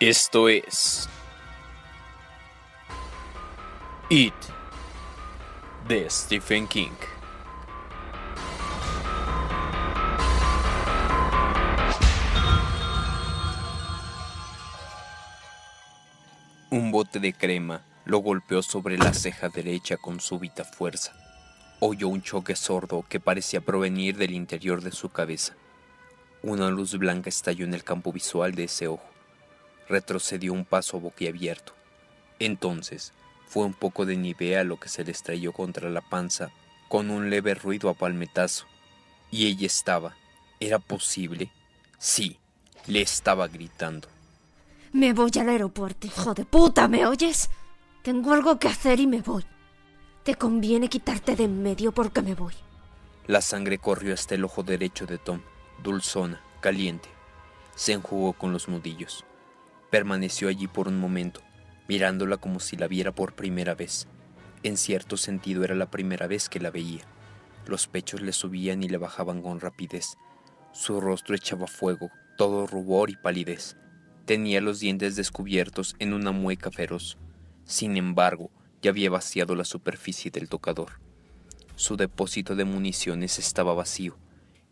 Esto es It de Stephen King. Un bote de crema lo golpeó sobre la ceja derecha con súbita fuerza. Oyó un choque sordo que parecía provenir del interior de su cabeza. Una luz blanca estalló en el campo visual de ese ojo. Retrocedió un paso boquiabierto. Entonces, fue un poco de nivea lo que se le estrelló contra la panza con un leve ruido a palmetazo. Y ella estaba. ¿Era posible? Sí, le estaba gritando. Me voy al aeropuerto, hijo de puta, ¿me oyes? Tengo algo que hacer y me voy. Te conviene quitarte de en medio porque me voy. La sangre corrió hasta el ojo derecho de Tom, dulzona, caliente. Se enjugó con los nudillos. Permaneció allí por un momento, mirándola como si la viera por primera vez. En cierto sentido era la primera vez que la veía. Los pechos le subían y le bajaban con rapidez. Su rostro echaba fuego, todo rubor y palidez. Tenía los dientes descubiertos en una mueca feroz. Sin embargo, ya había vaciado la superficie del tocador. Su depósito de municiones estaba vacío.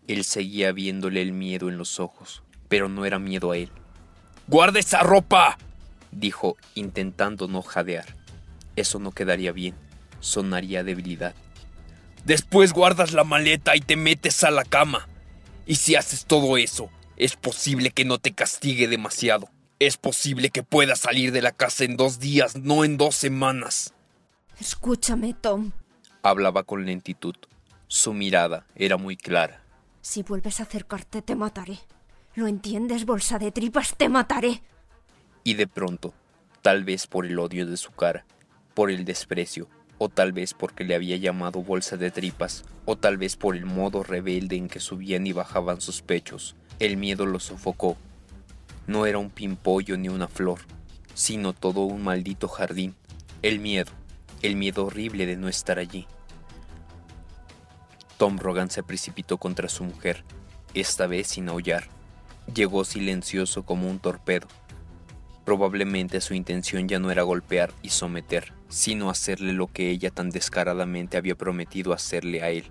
Él seguía viéndole el miedo en los ojos, pero no era miedo a él. ¡Guarda esa ropa! dijo, intentando no jadear. Eso no quedaría bien, sonaría debilidad. Después guardas la maleta y te metes a la cama. Y si haces todo eso, es posible que no te castigue demasiado. Es posible que puedas salir de la casa en dos días, no en dos semanas. Escúchame, Tom. Hablaba con lentitud. Su mirada era muy clara. Si vuelves a acercarte, te mataré. ¿Lo entiendes, bolsa de tripas? Te mataré. Y de pronto, tal vez por el odio de su cara, por el desprecio, o tal vez porque le había llamado bolsa de tripas, o tal vez por el modo rebelde en que subían y bajaban sus pechos, el miedo lo sofocó. No era un pimpollo ni una flor, sino todo un maldito jardín. El miedo, el miedo horrible de no estar allí. Tom Rogan se precipitó contra su mujer, esta vez sin aullar. Llegó silencioso como un torpedo. Probablemente su intención ya no era golpear y someter, sino hacerle lo que ella tan descaradamente había prometido hacerle a él.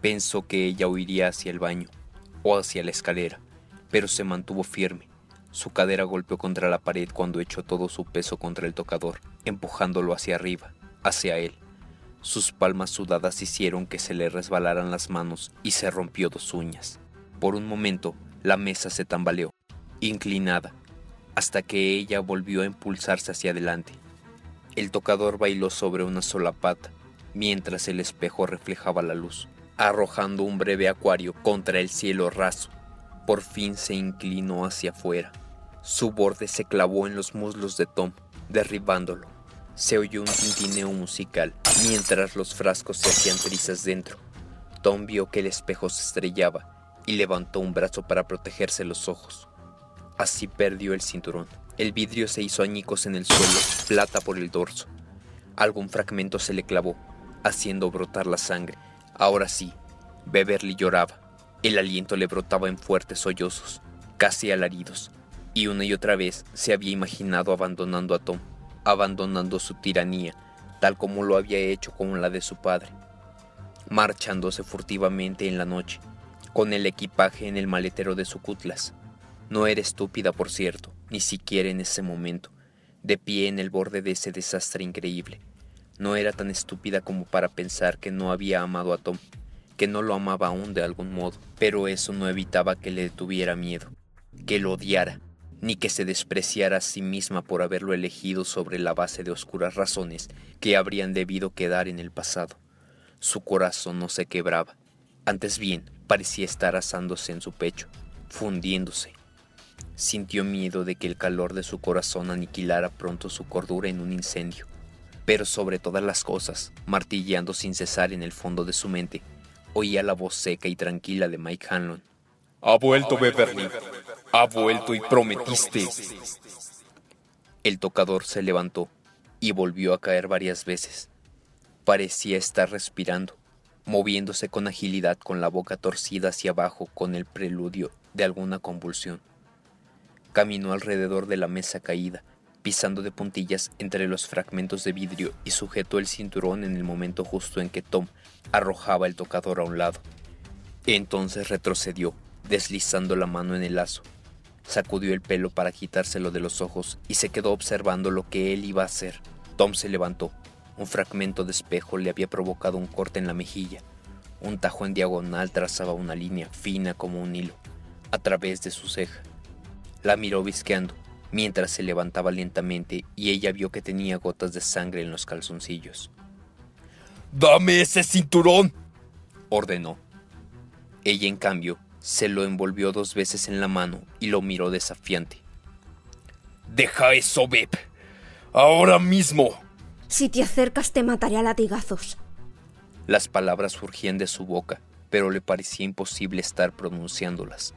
Pensó que ella huiría hacia el baño, o hacia la escalera, pero se mantuvo firme. Su cadera golpeó contra la pared cuando echó todo su peso contra el tocador, empujándolo hacia arriba, hacia él. Sus palmas sudadas hicieron que se le resbalaran las manos y se rompió dos uñas. Por un momento, la mesa se tambaleó, inclinada, hasta que ella volvió a impulsarse hacia adelante. El tocador bailó sobre una sola pata, mientras el espejo reflejaba la luz arrojando un breve acuario contra el cielo raso. Por fin se inclinó hacia afuera. Su borde se clavó en los muslos de Tom, derribándolo. Se oyó un tintineo musical mientras los frascos se hacían trizas dentro. Tom vio que el espejo se estrellaba y levantó un brazo para protegerse los ojos. Así perdió el cinturón. El vidrio se hizo añicos en el suelo, plata por el dorso. Algún fragmento se le clavó, haciendo brotar la sangre. Ahora sí, Beverly lloraba. El aliento le brotaba en fuertes sollozos, casi alaridos, y una y otra vez se había imaginado abandonando a Tom, abandonando su tiranía, tal como lo había hecho con la de su padre, marchándose furtivamente en la noche, con el equipaje en el maletero de su cutlas. No era estúpida, por cierto, ni siquiera en ese momento, de pie en el borde de ese desastre increíble. No era tan estúpida como para pensar que no había amado a Tom, que no lo amaba aún de algún modo, pero eso no evitaba que le tuviera miedo, que lo odiara, ni que se despreciara a sí misma por haberlo elegido sobre la base de oscuras razones que habrían debido quedar en el pasado. Su corazón no se quebraba, antes bien parecía estar asándose en su pecho, fundiéndose. Sintió miedo de que el calor de su corazón aniquilara pronto su cordura en un incendio pero sobre todas las cosas, martilleando sin cesar en el fondo de su mente, oía la voz seca y tranquila de Mike Hanlon. Ha vuelto Beverly. Ha vuelto y prometiste. El tocador se levantó y volvió a caer varias veces. Parecía estar respirando, moviéndose con agilidad con la boca torcida hacia abajo con el preludio de alguna convulsión. Caminó alrededor de la mesa caída, pisando de puntillas entre los fragmentos de vidrio y sujetó el cinturón en el momento justo en que Tom arrojaba el tocador a un lado. Entonces retrocedió, deslizando la mano en el lazo. Sacudió el pelo para quitárselo de los ojos y se quedó observando lo que él iba a hacer. Tom se levantó. Un fragmento de espejo le había provocado un corte en la mejilla. Un tajo en diagonal trazaba una línea fina como un hilo a través de su ceja. La miró visqueando mientras se levantaba lentamente y ella vio que tenía gotas de sangre en los calzoncillos. ¡Dame ese cinturón! ordenó. Ella, en cambio, se lo envolvió dos veces en la mano y lo miró desafiante. Deja eso, Beb. Ahora mismo. Si te acercas te mataré a latigazos. Las palabras surgían de su boca, pero le parecía imposible estar pronunciándolas.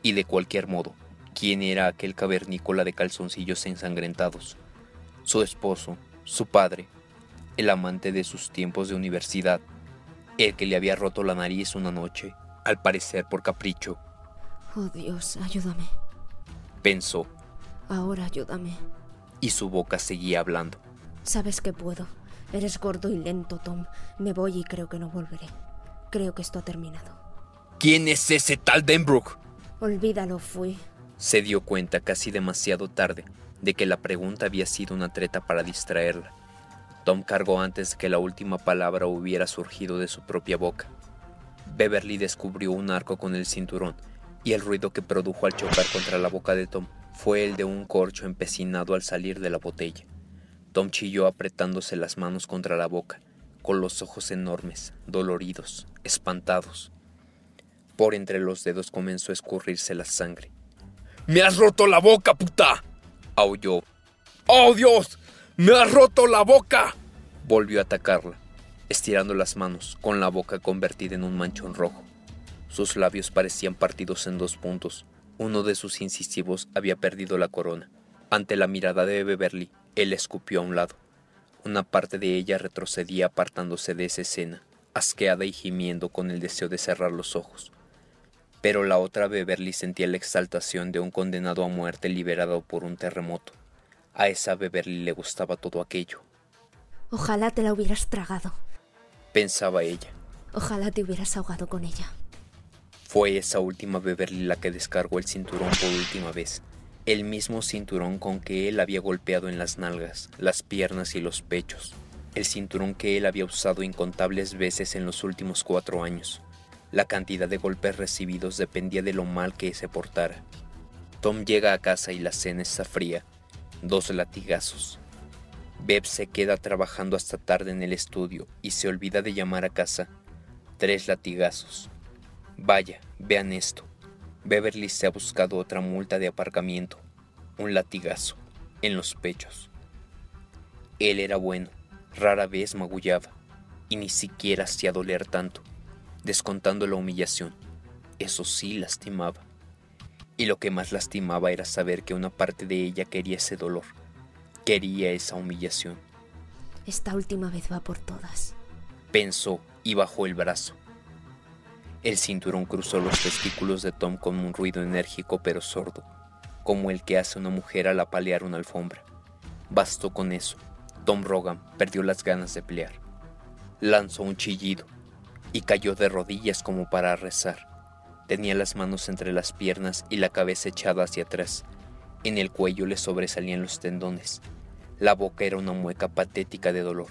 Y de cualquier modo, quién era aquel cavernícola de calzoncillos ensangrentados. Su esposo, su padre, el amante de sus tiempos de universidad, el que le había roto la nariz una noche, al parecer por capricho. Oh Dios, ayúdame. Pensó. Ahora ayúdame. Y su boca seguía hablando. Sabes que puedo. Eres gordo y lento, Tom. Me voy y creo que no volveré. Creo que esto ha terminado. ¿Quién es ese tal Denbrook? Olvídalo, fui. Se dio cuenta casi demasiado tarde de que la pregunta había sido una treta para distraerla. Tom cargó antes de que la última palabra hubiera surgido de su propia boca. Beverly descubrió un arco con el cinturón y el ruido que produjo al chocar contra la boca de Tom fue el de un corcho empecinado al salir de la botella. Tom chilló apretándose las manos contra la boca, con los ojos enormes, doloridos, espantados. Por entre los dedos comenzó a escurrirse la sangre. ¡Me has roto la boca, puta! aulló. ¡Oh, Dios! ¡Me has roto la boca! Volvió a atacarla, estirando las manos, con la boca convertida en un manchón rojo. Sus labios parecían partidos en dos puntos. Uno de sus incisivos había perdido la corona. Ante la mirada de Beverly, él escupió a un lado. Una parte de ella retrocedía apartándose de esa escena, asqueada y gimiendo con el deseo de cerrar los ojos pero la otra Beverly sentía la exaltación de un condenado a muerte liberado por un terremoto. A esa Beverly le gustaba todo aquello. Ojalá te la hubieras tragado, pensaba ella. Ojalá te hubieras ahogado con ella. Fue esa última Beverly la que descargó el cinturón por última vez, el mismo cinturón con que él había golpeado en las nalgas, las piernas y los pechos, el cinturón que él había usado incontables veces en los últimos cuatro años. La cantidad de golpes recibidos dependía de lo mal que se portara. Tom llega a casa y la cena está fría. Dos latigazos. Beb se queda trabajando hasta tarde en el estudio y se olvida de llamar a casa. Tres latigazos. Vaya, vean esto. Beverly se ha buscado otra multa de aparcamiento. Un latigazo. En los pechos. Él era bueno. Rara vez magullaba. Y ni siquiera hacía doler tanto descontando la humillación. Eso sí lastimaba. Y lo que más lastimaba era saber que una parte de ella quería ese dolor, quería esa humillación. Esta última vez va por todas. Pensó y bajó el brazo. El cinturón cruzó los testículos de Tom con un ruido enérgico pero sordo, como el que hace una mujer al apalear una alfombra. Bastó con eso. Tom Rogan perdió las ganas de pelear. Lanzó un chillido y cayó de rodillas como para rezar. Tenía las manos entre las piernas y la cabeza echada hacia atrás. En el cuello le sobresalían los tendones. La boca era una mueca patética de dolor.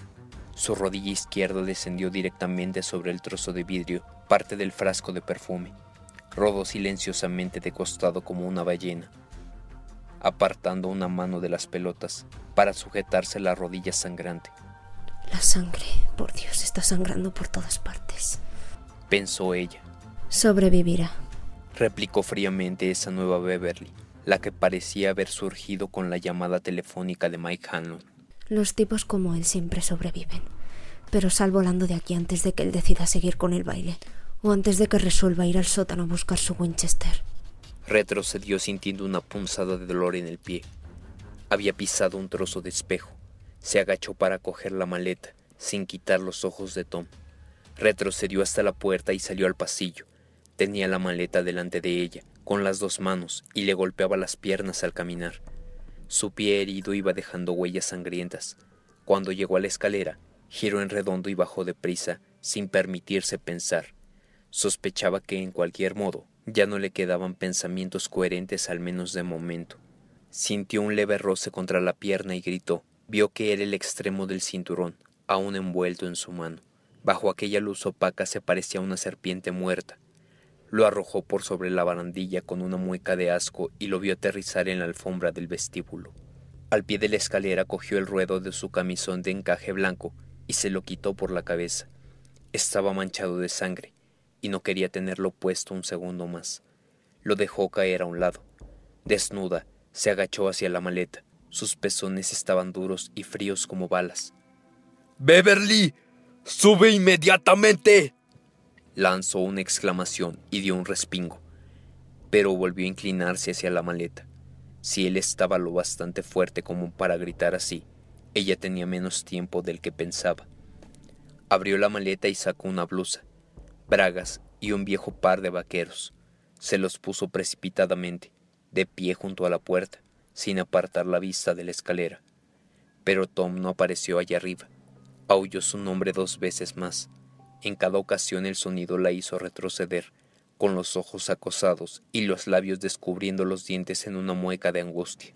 Su rodilla izquierda descendió directamente sobre el trozo de vidrio, parte del frasco de perfume. Rodó silenciosamente de costado como una ballena, apartando una mano de las pelotas para sujetarse la rodilla sangrante. La sangre, por Dios, está sangrando por todas partes. Pensó ella. Sobrevivirá. Replicó fríamente esa nueva Beverly, la que parecía haber surgido con la llamada telefónica de Mike Hanlon. Los tipos como él siempre sobreviven. Pero sal volando de aquí antes de que él decida seguir con el baile. O antes de que resuelva ir al sótano a buscar su Winchester. Retrocedió sintiendo una punzada de dolor en el pie. Había pisado un trozo de espejo se agachó para coger la maleta, sin quitar los ojos de Tom. Retrocedió hasta la puerta y salió al pasillo. Tenía la maleta delante de ella, con las dos manos y le golpeaba las piernas al caminar. Su pie herido iba dejando huellas sangrientas. Cuando llegó a la escalera, giró en redondo y bajó deprisa, sin permitirse pensar. Sospechaba que en cualquier modo ya no le quedaban pensamientos coherentes al menos de momento. Sintió un leve roce contra la pierna y gritó. Vio que era el extremo del cinturón, aún envuelto en su mano. Bajo aquella luz opaca se parecía una serpiente muerta. Lo arrojó por sobre la barandilla con una mueca de asco y lo vio aterrizar en la alfombra del vestíbulo. Al pie de la escalera cogió el ruedo de su camisón de encaje blanco y se lo quitó por la cabeza. Estaba manchado de sangre y no quería tenerlo puesto un segundo más. Lo dejó caer a un lado. Desnuda, se agachó hacia la maleta. Sus pezones estaban duros y fríos como balas. Beverly, sube inmediatamente. Lanzó una exclamación y dio un respingo, pero volvió a inclinarse hacia la maleta. Si él estaba lo bastante fuerte como para gritar así, ella tenía menos tiempo del que pensaba. Abrió la maleta y sacó una blusa, bragas y un viejo par de vaqueros. Se los puso precipitadamente, de pie junto a la puerta, sin apartar la vista de la escalera. Pero Tom no apareció allá arriba. Aulló su nombre dos veces más. En cada ocasión el sonido la hizo retroceder, con los ojos acosados y los labios descubriendo los dientes en una mueca de angustia.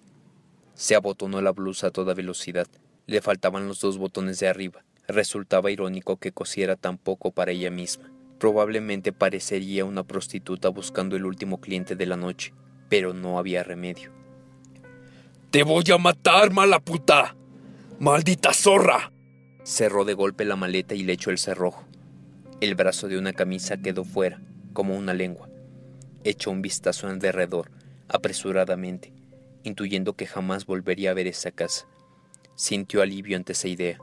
Se abotonó la blusa a toda velocidad. Le faltaban los dos botones de arriba. Resultaba irónico que cosiera tan poco para ella misma. Probablemente parecería una prostituta buscando el último cliente de la noche, pero no había remedio. ¡Te voy a matar, mala puta! ¡Maldita zorra! Cerró de golpe la maleta y le echó el cerrojo. El brazo de una camisa quedó fuera, como una lengua. Echó un vistazo en derredor, apresuradamente, intuyendo que jamás volvería a ver esa casa. Sintió alivio ante esa idea.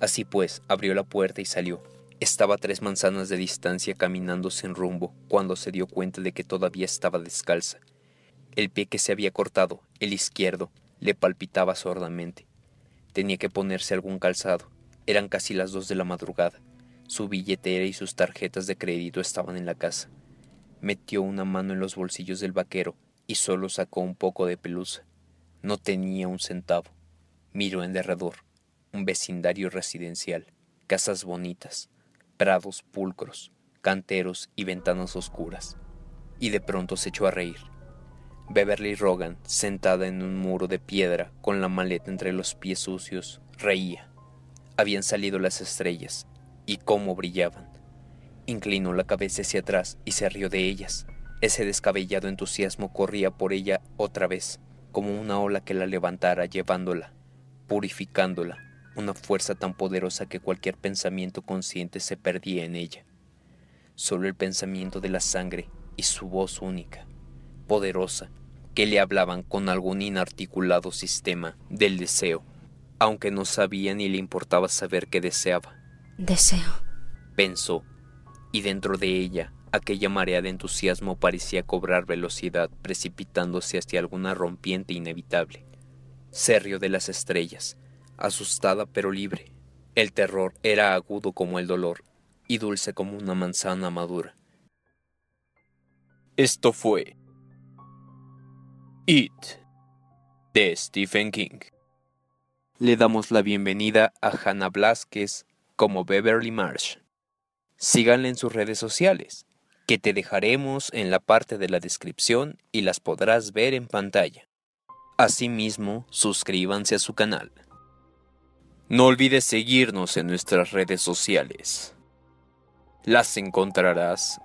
Así pues, abrió la puerta y salió. Estaba a tres manzanas de distancia caminando sin rumbo cuando se dio cuenta de que todavía estaba descalza. El pie que se había cortado, el izquierdo, le palpitaba sordamente. Tenía que ponerse algún calzado. Eran casi las dos de la madrugada. Su billetera y sus tarjetas de crédito estaban en la casa. Metió una mano en los bolsillos del vaquero y solo sacó un poco de pelusa. No tenía un centavo. Miró en derredor. Un vecindario residencial. Casas bonitas prados pulcros, canteros y ventanas oscuras. Y de pronto se echó a reír. Beverly Rogan, sentada en un muro de piedra con la maleta entre los pies sucios, reía. Habían salido las estrellas, y cómo brillaban. Inclinó la cabeza hacia atrás y se rió de ellas. Ese descabellado entusiasmo corría por ella otra vez, como una ola que la levantara llevándola, purificándola, una fuerza tan poderosa que cualquier pensamiento consciente se perdía en ella. Solo el pensamiento de la sangre y su voz única, poderosa, que le hablaban con algún inarticulado sistema del deseo, aunque no sabía ni le importaba saber qué deseaba. Deseo, pensó, y dentro de ella aquella marea de entusiasmo parecía cobrar velocidad, precipitándose hacia alguna rompiente inevitable. Se de las estrellas, asustada pero libre. El terror era agudo como el dolor y dulce como una manzana madura. Esto fue It de Stephen King. Le damos la bienvenida a Hannah Blasquez como Beverly Marsh. Síganla en sus redes sociales, que te dejaremos en la parte de la descripción y las podrás ver en pantalla. Asimismo, suscríbanse a su canal. No olvides seguirnos en nuestras redes sociales. Las encontrarás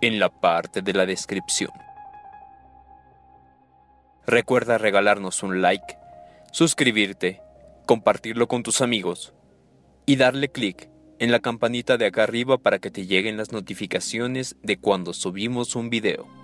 en la parte de la descripción. Recuerda regalarnos un like, suscribirte, compartirlo con tus amigos y darle clic en la campanita de acá arriba para que te lleguen las notificaciones de cuando subimos un video.